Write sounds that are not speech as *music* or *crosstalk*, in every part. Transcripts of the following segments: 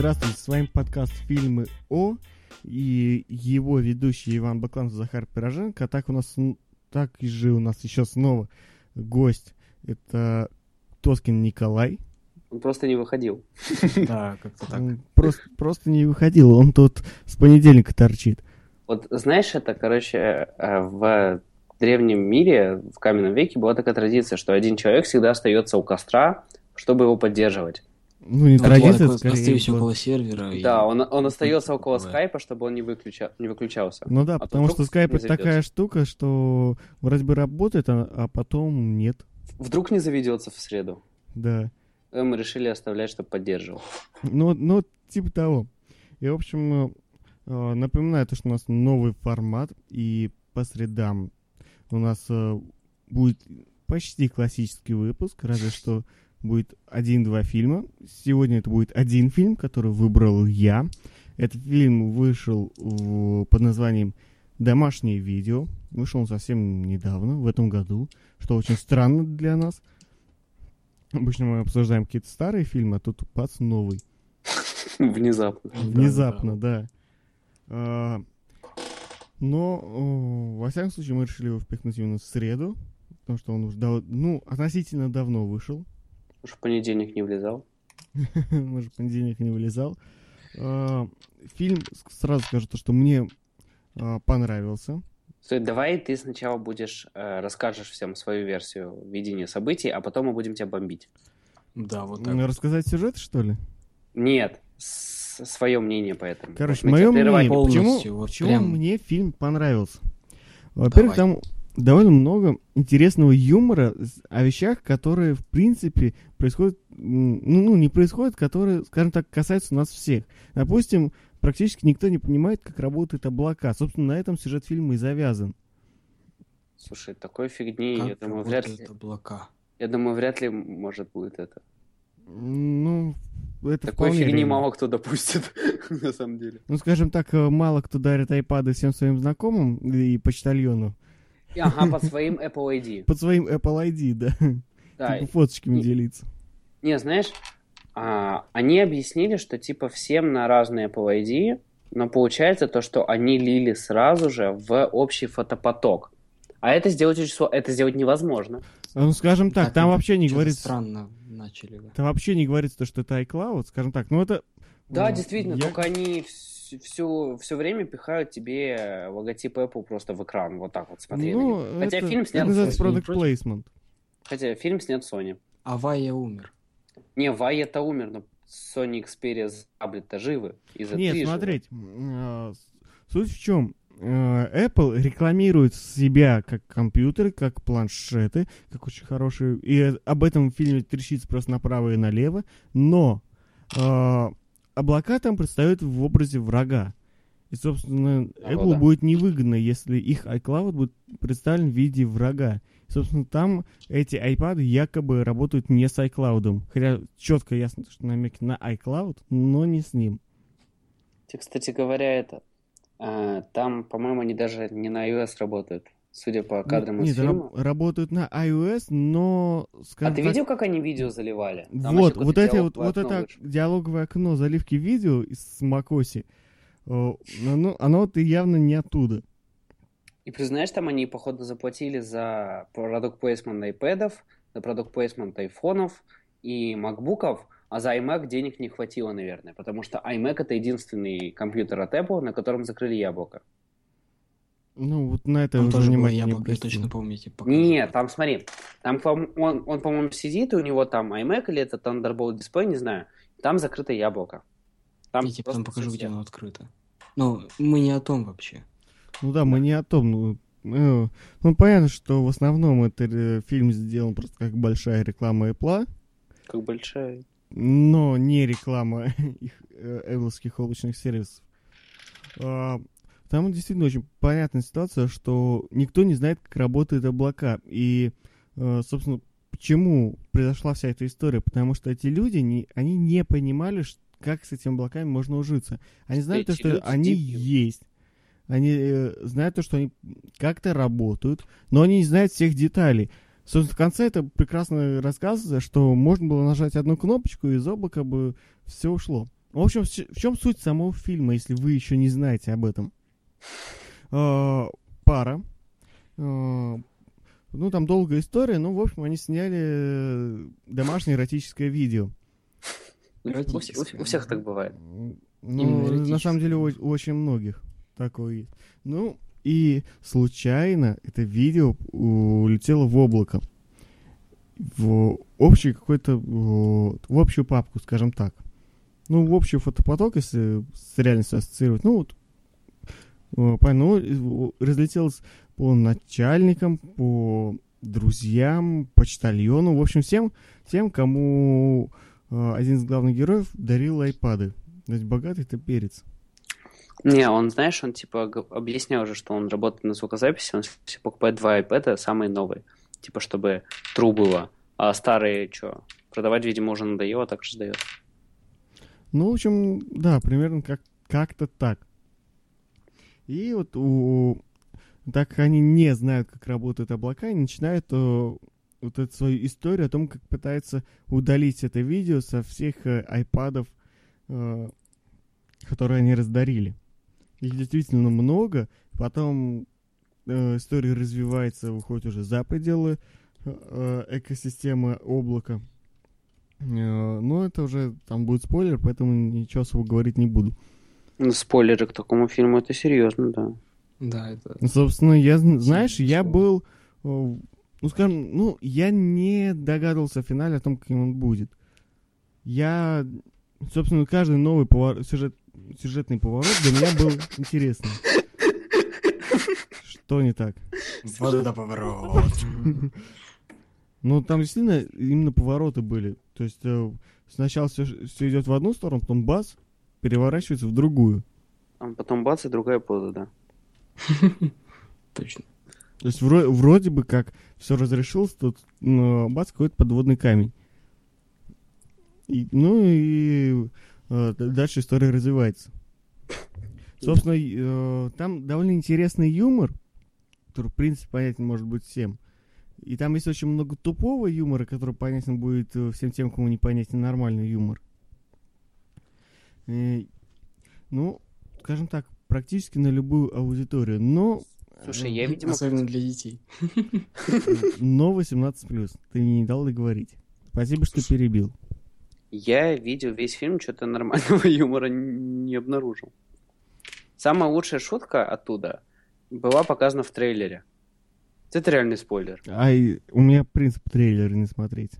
Здравствуйте, с вами подкаст «Фильмы О» и его ведущий Иван Бакланов, Захар Пироженко. А так у нас, так и же у нас еще снова гость. Это Тоскин Николай. Он просто не выходил. *laughs* Да, как-то так. Он просто, просто не выходил, он тут с понедельника торчит. Вот знаешь, это, короче, э, в древнем мире, в каменном веке была такая традиция, что один человек всегда остается у костра, чтобы его поддерживать. Ну, не Вот традиция, такой скорее. Остаюсь около сервера. и- Да, он, он остается около Бывает. скайпа, чтобы он не, выключа, не выключался. Ну да, А то потому что скайп это такая штука, что вроде бы работает, а, а потом нет. Вдруг не заведется в среду. Да. Э, Мы решили оставлять, чтобы поддерживал. Ну, ну, типа того. И, в общем, э, э, напоминаю, то, что у нас новый формат, и по средам у нас будет почти классический выпуск, разве что будет один-два фильма. Сегодня это будет один фильм, который выбрал я. Этот фильм вышел в- под названием «Домашнее видео». Вышел он совсем недавно, в этом году, что очень странно для нас. Обычно мы обсуждаем какие-то старые фильмы, а тут пац новый. *laughs* Внезапно. Внезапно, да. А, Но, во всяком случае, мы решили его впихнуть именно в среду, потому что он уже дав- ну, относительно давно вышел. Уж в понедельник не влезал. *laughs* Может, в понедельник не вылезал. А, Фильм, сразу скажу, то, что мне а, понравился. Стой, давай ты сначала будешь, э, расскажешь всем свою версию видения событий, а потом мы будем тебя бомбить. Да, вот М, так. Рассказать сюжет, что ли? Нет, свое мнение по этому. Короче, Вот мое мнение, почему, вот почему прям. мне фильм понравился? Во-первых, там довольно много интересного юмора о вещах, которые, в принципе, происходят, ну, ну, не происходят, которые, скажем так, касаются нас всех. Допустим, практически никто не понимает, как работают облака. Собственно, на этом сюжет фильма и завязан. Слушай, такой фигни, Как я думаю, вряд ли, облака. я думаю, вряд ли может будет это. Ну, это Такой фигни реально. мало кто допустит, *laughs* на самом деле. Ну, скажем так, э, мало кто дарит айпады всем своим знакомым и почтальону. Ага, *laughs* под своим Apple ID. Под своим Apple ID, да. Да. Типа фоточками И- делиться. Не, знаешь, а, они объяснили, что типа всем на разные Apple ID, но получается то, что они лили сразу же в общий фотопоток. А это сделать сложно, это сделать невозможно. Ну, скажем так, там это вообще не говорится... Странно начали. да. Там вообще не говорится, то, что это iCloud, скажем так. Ну, это... Да, действительно, я- только они вс- всю, все время пихают тебе логотип Apple просто в экран. Вот так вот смотри. Ну, него. Хотя это, фильм это снят называется Sony. product placement. Хотя фильм снят Sony. А Вая умер. Не, Вай-то умер, но Sony Xperia таблет-то живы. И Z3 Нет, живы. смотрите, м, а, с- суть в чем? Apple рекламирует себя как компьютеры, как планшеты, как очень хорошие. И э, об этом в фильме трещится просто направо и налево. Но облака там предстают в образе врага. И, собственно, А, Apple да. будет невыгодно, если их iCloud будет представлен в виде врага. И, собственно, там эти iPad якобы работают не с iCloud. Хотя четко ясно, что намеки на iCloud, но не с ним. Кстати говоря, это а, там, по-моему, они даже не на iOS работают, судя по кадрам из Нет, фильма. раб- работают на iOS, но... А скажем ты так, видел, как они видео заливали? Там Вот, вот, эти вот, вот это вышло. диалоговое окно заливки видео из о, оно, оно вот и явно не оттуда. И признаешь, там они, походу, заплатили за продукт плейсмент айпэдов, за продукт плейсмент айфонов и макбуков, а за iMac денег не хватило, наверное, потому что iMac это единственный компьютер от Apple, на котором закрыли яблоко. Ну, вот на это уже тоже было яблоко, я точно помню. показы. Нет, там смотри, там он, он, по-моему, сидит, и у него там iMac или это Thunderbolt дисплей, не знаю, там закрыто яблоко. Там Я тебе потом покажу, где оно открыто. Ну, мы не о том вообще. Ну да, мы не о том. Ну, э, ну, понятно, что в основном это э, фильм сделан просто как большая реклама Apple, Как большая. но не реклама *laughs* их э, Apple облачных сервисов. Там действительно очень понятная ситуация, что никто не знает, как работают облака. И, э, собственно, почему произошла вся эта история? Потому что эти люди, не, они не понимали, как с этими облаками можно ужиться. Они знают то, что они дебилы. есть. Они э, знают то, что они как-то работают, но они не знают всех деталей. Собственно, в конце это прекрасно рассказывается, что можно было нажать одну кнопочку, и из облака бы все ушло. В общем, в чем суть самого фильма, если вы еще не знаете об этом? *laughs* Э, Пара. э, Ну, там долгая история, но, в общем, они сняли э, домашнее эротическое видео. У, вс- у- у всех так бывает. Ну, на самом деле, у, очень многих такое есть. Ну, и случайно это видео улетело в облако. В общий какой-то... В общую папку, скажем так. Ну, в общий фотопоток, если с реальностью ассоциировать. Ну, вот, ну, э, разлетелось по начальникам, по друзьям, почтальону, в общем, всем, тем, кому э, один из главных героев дарил айпады. То есть богатый это перец. Не, он, знаешь, он типа объяснял уже, что он работает на звукозаписи, он все покупает два iPad, самые новые. Типа, чтобы true было. А старые, что, продавать, видимо, уже надоело, так же сдает. Ну, в общем, да, примерно как, как-то так. И вот у... Так как они не знают, как работают облака, они начинают э, вот эту свою историю о том, как пытаются удалить это видео со всех э, айпадов, э, которые они раздарили. Их действительно много. Потом э, история развивается, выходит уже за пределы э, экосистемы облака. Э, Но это уже там будет спойлер, поэтому ничего особо говорить не буду. Ну, спойлеры к такому фильму, это серьезно, да. Да, это... Ну, Собственно, я, зн- знаешь, я был, э, ну, скажем, ну, я не догадывался в финале о том, каким он будет. Я, собственно, каждый новый повор- сюжет, сюжетный поворот для меня был интересный. Что не так? Вот это поворот. Ну, там действительно именно повороты были. То есть э, сначала все, идет в одну сторону, потом бас, переворачивается в другую. А потом бац, и другая поза, да. *laughs* Точно. То есть вро- вроде бы как все разрешилось, тут ну, бац, какой-то подводный камень. И, ну и э, дальше история развивается. *laughs* Собственно, э, там довольно интересный юмор, который, в принципе, понятен может быть всем. И там есть очень много тупого юмора, который понятен будет э, всем тем, кому не понятен нормальный юмор. Э, ну, скажем так, практически на любую аудиторию. Но Слушай, я, видимо, Особенно для детей. Но 18+. Ты мне не дал договорить. Спасибо, что перебил. я видел весь фильм, что-то нормального *laughs* юмора не обнаружил. Самая лучшая шутка оттуда была показана в трейлере. Это реальный спойлер. Ай, у меня принцип трейлера не смотреть.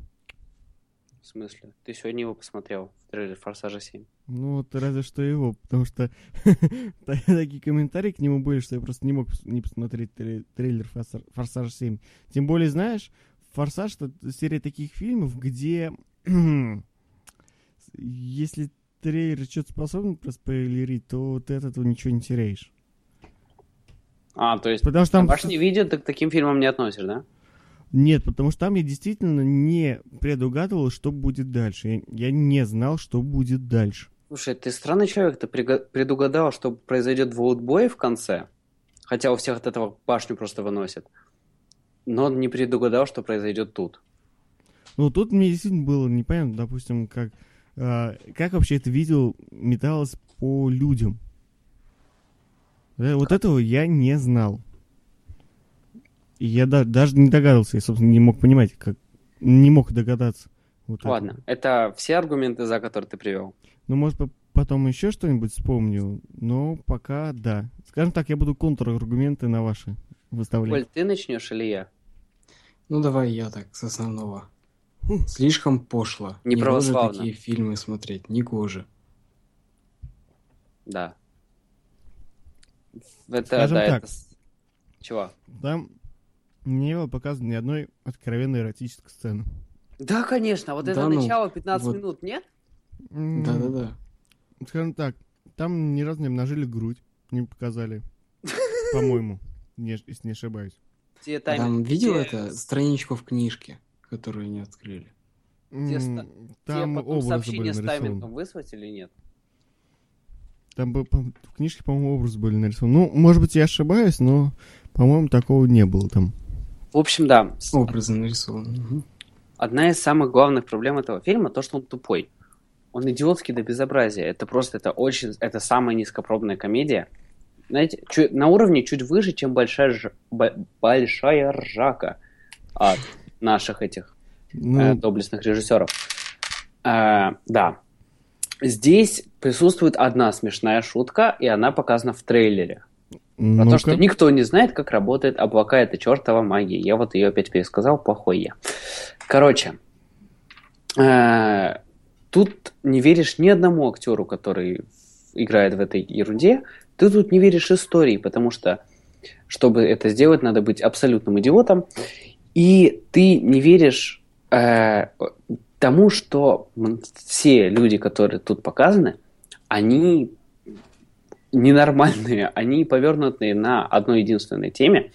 В смысле? Ты сегодня его посмотрел в трейлере Форсажа 7. Ну, вот разве что его, потому что *laughs* та- такие комментарии к нему были, что я просто не мог не посмотреть трей- трейлер «Форсаж- «Форсаж 7». Тем более, знаешь, «Форсаж» — это серия таких фильмов, где *clears throat* если трейлер что-то способен проспойлерить, то ты от этого ничего не теряешь. А, то есть Потому что там... домашнее видео ты к таким фильмам не относишь, да? Нет, потому что там я действительно не предугадывал, что будет дальше. Я, я не знал, что будет дальше. Слушай, ты странный человек, ты предугадал, что произойдет в Оутбое в конце, хотя у всех от этого башню просто выносят, но не предугадал, что произойдет тут. Ну, тут мне действительно было непонятно, допустим, как, а, как вообще это видео металось по людям. Э, Вот этого я не знал. И я да- даже не догадывался, я, собственно, не мог понимать, как... Не мог догадаться. Вот. Ладно, это все аргументы, за которые ты привел. Ну, может, по- потом еще что-нибудь вспомню, но пока да. Скажем так, я буду контраргументы на ваши выставлять. Коль, ты начнешь или я? Ну давай я так, с основного. Хм. Слишком пошло. Не Негоже православно. такие фильмы смотреть, не гоже. Да. Это, Скажем да, так. это... Чего? Там не было показано ни одной откровенной эротической сцены. Да, конечно, вот это Да ну, начало 15 вот. минут, нет? Да-да-да. Скажем так, там ни разу не обнажили грудь, не показали. *laughs* По-моему, не- если не ошибаюсь. Те А Там видел те- это страничку в книжке, которую не открыли? Ста- Там Тебе потом сообщение с таймингом выслать или нет? Там был, по- в книжке, по-моему, образы были нарисованы. Ну, может быть, я ошибаюсь, но, по-моему, такого не было там. В общем, да. Образы нарисованы. Одна из самых главных проблем этого фильма то, что он тупой. он идиотский до безобразия. Это просто, это очень, это самая низкопробная комедия. Знаете, чуть, на уровне чуть выше, чем большая, ж, большая ржака от наших этих Ну, э, доблестных режиссеров. Э, да. Здесь присутствует одна смешная шутка, и она показана в трейлере. Про ну-ка. то, что никто не знает, как работает облака, это чертова магия. Я вот ее опять пересказал, плохой я. Короче, э, тут не веришь ни одному актеру, который играет в этой ерунде. Ты тут не веришь истории, потому что, чтобы это сделать, надо быть абсолютным идиотом. И ты не веришь э, тому, что все люди, которые тут показаны, они ненормальные, *laughs* они повернутые на одной единственной теме.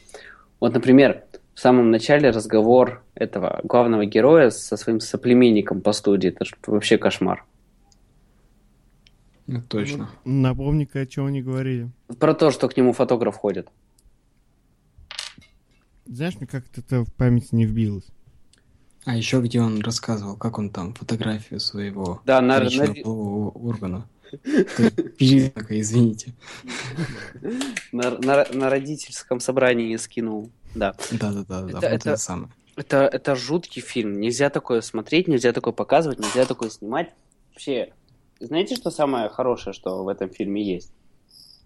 Вот, например, в самом начале разговор этого главного героя со своим соплеменником по студии. Это вообще кошмар. Это точно. Ну, Напомни-ка, о чем они говорили. Про то, что к нему фотограф ходит. Знаешь, мне как-то это в память не вбилось. А еще где он рассказывал, как он там фотографию своего Да, на, на- органа. *laughs* Перезнака, извините. на- на- на родительском собрании скинул. Да. Да-да-да, да, Это- вот это- это самое. Это, это жуткий фильм. Нельзя такое смотреть, нельзя такое показывать, нельзя такое снимать. Вообще, знаете, что самое хорошее, что в этом фильме есть?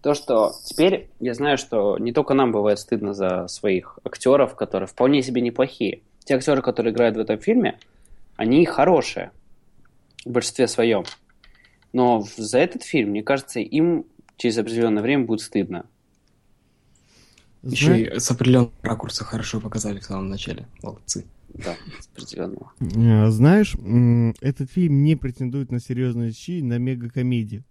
То, что теперь я знаю, что не только нам бывает стыдно за своих актеров, которые вполне себе неплохие. Те актеры, которые играют в этом фильме, они хорошие в большинстве своем. Но за этот фильм, мне кажется, им через определенное время будет стыдно. Еще и с определенного ракурса хорошо показали в самом начале. Молодцы. Да, с определенного. А, Знаешь, этот фильм не претендует на серьезные щи, на мегакомедию.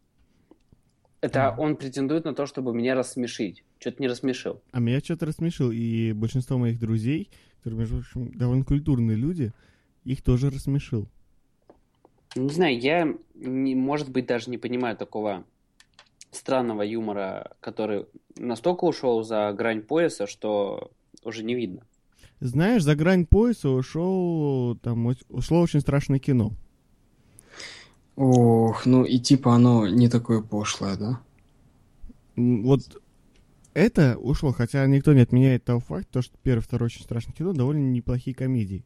Это он претендует на то, чтобы меня рассмешить. Что-то не рассмешил. А меня что-то рассмешил, и большинство моих друзей, которые, между прочим, довольно культурные люди, их тоже рассмешил. Не знаю, я, не, может быть, даже не понимаю такого странного юмора, который настолько ушел за грань пояса, что уже не видно. Знаешь, за грань пояса ушел, там, ушло очень страшное кино. Ох, ну и типа оно не такое пошлое, да? Вот это ушло, хотя никто не отменяет того факта, то, что первое и второе очень страшное кино довольно неплохие комедии.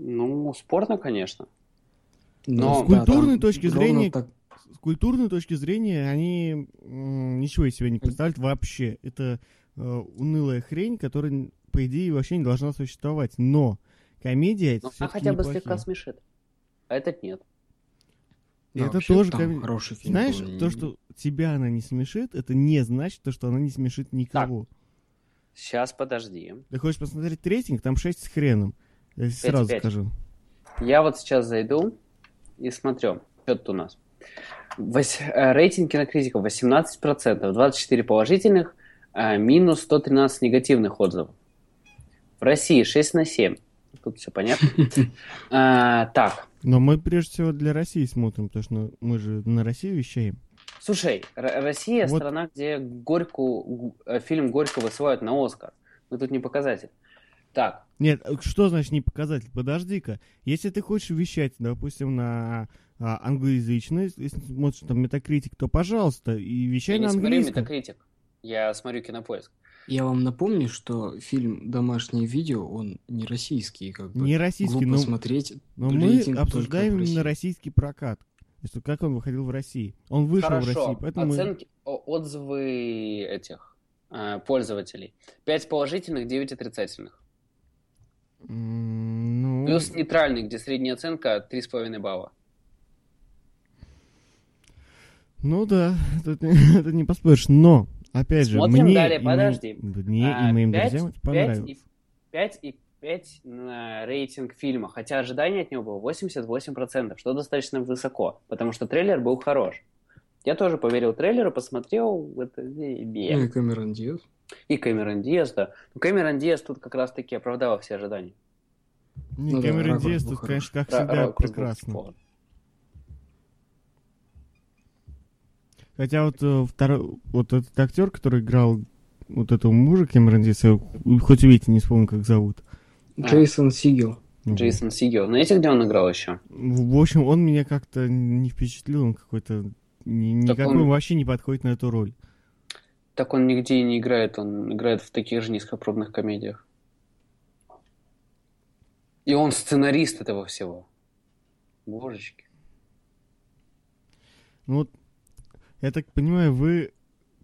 Ну, спорно, конечно. Но С культурной там точки зрения- так- С культурной точки зрения они м, ничего из себя не представляют вообще. Это э, унылая хрень, которая, по идее, вообще не должна существовать. Но комедия это Ну, а всё-таки хотя бы неплохие. слегка смешит. А этот нет. да, это тоже ком- хороший фильм. Знаешь, был, то, что тебя она не смешит, это не значит, то, что она не смешит никого. Сейчас, подожди. Ты хочешь посмотреть рейтинг, там 6 с хреном. Я сразу пять. скажу. Я вот сейчас зайду и смотрю, что тут у нас. Вось- э, рейтинг кинокритиков 18%, 24 положительных, э, минус 113 негативных отзывов. В России 6 на 7. Тут все понятно. А, *laughs* Так, Но мы прежде всего для России смотрим, потому что мы же на Россию вещаем. слушай, Россия Вот. страна, где Горьку, э, фильм Горько высылают на Оскар. Мы тут не показатель. Так, Нет, э, что значит не показатель? Подожди-ка. Если ты хочешь вещать, допустим, на а, англоязычный, если смотришь там метакритик, то пожалуйста, и вещай я не на смотрю английском. Метакритик. Я смотрю Кинопоиск. Я вам напомню, что фильм «Домашнее видео», он не российский, как бы. Не российский, Глупо но, смотреть но мы обсуждаем в именно российский прокат. То есть, как он выходил в России. Он вышел в Хорошо. России, поэтому мы- Оценки, отзывы этих э, пользователей. 5 положительных, 9 отрицательных. Ну, Плюс нейтральный, где средняя оценка 3,5 балла. ну да, тут не- *laughs* это не поспоришь. Но, опять же, Смотрим мне далее, и подожди. Мне А, и моим пять- друзьям это понравилось. и, 5 и 5 на рейтинг фильма. Хотя ожидание от него было 88%, что достаточно высоко, потому что трейлер был хорош. Я тоже поверил трейлеру, посмотрел это бе. Ну и Кэмерон Диаз. и Кэмерон Диас, да. Ну, Кэмерон Диас тут как раз-таки оправдала все ожидания. Не, Ну да, Кэмерон ракурс Диас тут, конечно, как Ра- всегда, был прекрасно. Хотя вот э, второй, вот этот актер, который играл вот этого мужа Кэмерон Диаса, хоть увидите, не вспомню, как зовут. А. Джейсон Сигел. Джейсон Сигел. Знаете, где он играл еще? В общем, он меня как-то не впечатлил, он какой-то... Так Никакой он- вообще не подходит на эту роль. Так он нигде и не играет, он играет в таких же низкопробных комедиях. И он сценарист этого всего. Божечки. Ну вот, я так понимаю, вы,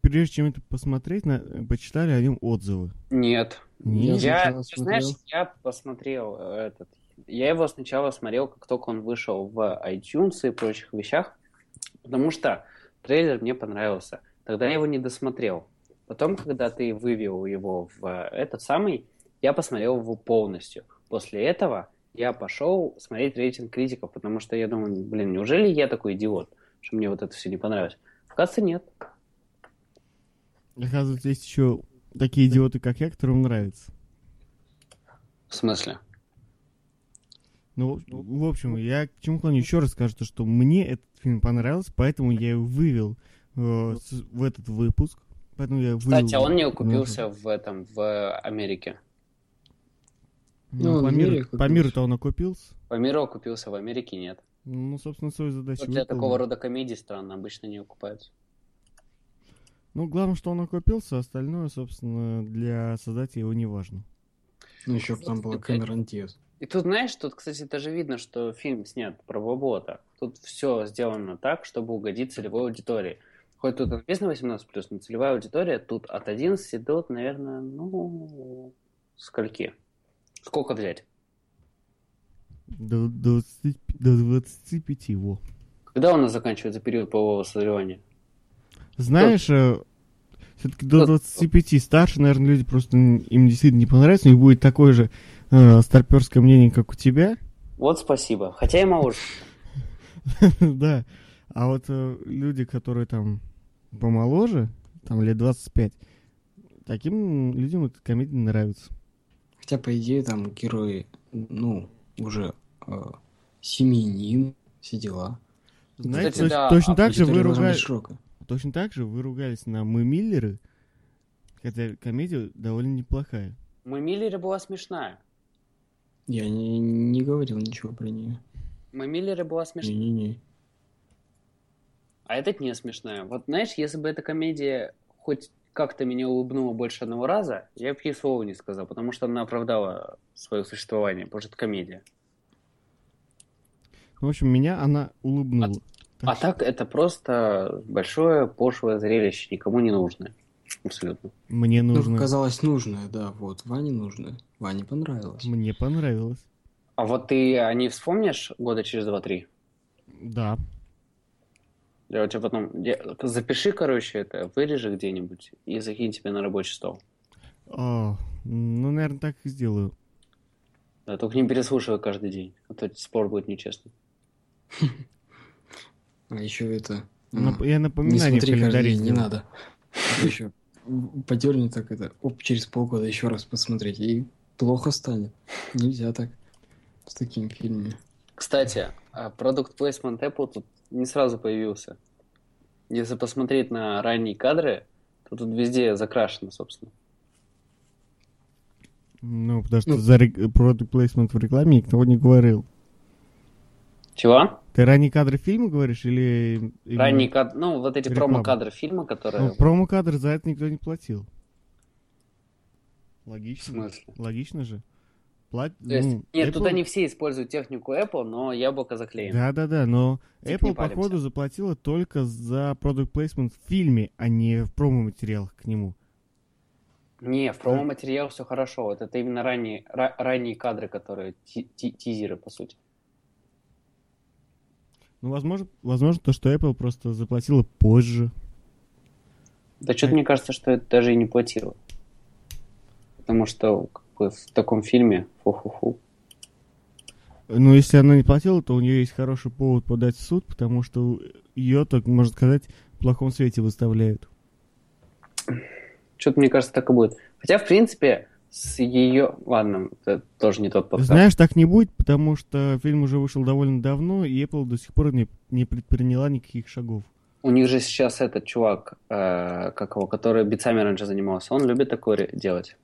прежде чем это посмотреть, на- почитали о нем отзывы. Нет. Нет? Я ты знаешь, я посмотрел э, этот. Я его сначала смотрел, как только он вышел в iTunes и прочих вещах, потому что трейлер мне понравился. Тогда я его не досмотрел. Потом, когда ты вывел его в э, этот самый, я посмотрел его полностью. После этого я пошел смотреть рейтинг критиков, потому что я думаю, блин, неужели я такой идиот, что мне вот это все не понравилось? Оказывается, нет. Оказывается, есть еще такие идиоты, как я, которым нравится. В смысле? Ну, в в общем, я к чему клоню? Еще раз скажу, то, что мне этот фильм понравился, поэтому я его вывел э, с- в этот выпуск. Поэтому я Кстати, а вывел- он не окупился в этом, в Америке. Ну, Ну, по, миру, по миру-то он окупился. По миру окупился, в Америке нет. Ну, собственно, свою задачу Вот для выполнил. такого рода комедий странно обычно не окупаются. Ну, главное, что он окупился, остальное, собственно, для создателя его не важно. Ну, еще там была Кэмерон Диас. И тут, знаешь, тут, кстати, даже видно, что фильм снят про бобота. Тут все сделано так, чтобы угодить целевой аудитории. Хоть тут написано 18+, но целевая аудитория тут от 11 до, наверное, ну, скольки? Сколько взять? До, 20, до 25 его. Когда у нас заканчивается период полового созревания? Знаешь, все-таки до Тот- 25 старше, наверное, люди просто им действительно не понравится, у них будет такое же э, старперское мнение, как у тебя. Вот спасибо. Хотя и моложе. *laughs* да. А вот э, люди, которые там помоложе, там лет 25, таким людям эта комедия нравится. Хотя, по идее, там герои, ну, уже э, семьянин, все дела. Знаете, Кстати, точ- да, точно а так же вы широкая. точно так же вы ругались на мы Миллеры, хотя комедия довольно неплохая. Мы Миллере была смешная. Я не, не говорил ничего про нее. Мы Миллере была смешная. Не-не-не. А этот не смешная. Вот знаешь, если бы эта комедия хоть как-то меня улыбнула больше одного раза, я бы ей слова не сказал, потому что она оправдала свое существование, потому что это комедия. Ну, в общем, меня она улыбнула. А что- так это просто большое пошлое зрелище, никому не нужное. Абсолютно. Мне Ну, нужно... казалось нужное, да, вот. Ване нужное. Ване понравилось. Мне понравилось. А вот ты о ней вспомнишь года через два-три? Да. Я у тебя потом... я- Запиши, короче, это, вырежи где-нибудь и закинь тебе на рабочий стол. О, ну, наверное, так и сделаю. Да, только не переслушивай каждый день, а то спор будет нечестный. А еще это... М, Я Не напоминание в смотри каждый день, не надо. Еще *laughs* подерни так это, оп, через полгода еще раз посмотреть, и плохо станет. Нельзя так с такими фильмами. Кстати, а продукт placement Apple тут не сразу появился. Если посмотреть на ранние кадры, то тут везде закрашено, собственно. Ну, потому что Ну. за рек- product placement в рекламе никто не говорил. Чего? Ты ранние кадры фильма говоришь или... Ранние кадры, ну, вот эти промо-кадры фильма, которые... Ну, промо-кадры за это никто не платил. В Логично. смысле? Логично же. Плат... То есть, ну, нет, тут Apple- они все используют технику Apple, но яблоко заклеено. Да-да-да, но не Apple, походу, заплатила только за product placement в фильме, а не в промо-материалах к нему. Не, в промо-материал все хорошо. Вот это именно ранние, ра- ранние кадры, которые ти- ти- тизеры, по сути. Ну, возможно, возможно, то, что Apple просто заплатила позже. Да что-то А- мне кажется, что это даже и не платило. Потому что как бы, в таком фильме фу-фу-фу. Но если она не платила, то у нее есть хороший повод подать в суд, потому что ее, так можно сказать, в плохом свете выставляют. Что-то мне кажется, так и будет. Хотя, в принципе, с ее... Ладно, это тоже не тот подкаст. Знаешь, так не будет, потому что фильм уже вышел довольно давно, и Apple до сих пор не, не предприняла никаких шагов. У них же сейчас этот чувак, э, как его, который битсами раньше занимался, он любит такое делать.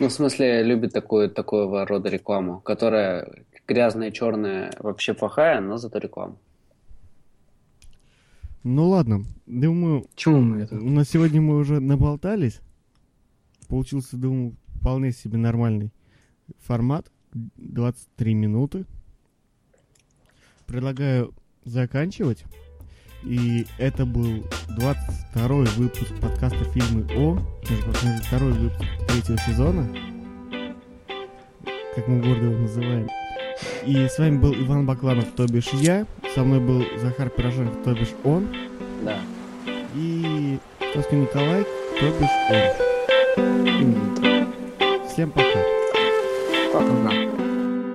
Ну, в смысле, любит такую, такого рода рекламу, которая грязная, черная, вообще плохая, но зато реклама. Ну ладно, думаю, Чему мы это? на сегодня мы уже наболтались. Получился, думаю, вполне себе нормальный формат. 23 минуты. Предлагаю заканчивать. И это был 22 выпуск подкаста «Фильмы О». Между прочим, второй выпуск третьего сезона. Как мы гордо его называем. И с вами был Иван Бакланов, то бишь я. Со мной был Захар Пироженков, то бишь он. Да. И Тоскин Николай, то бишь он. Всем пока. Пока.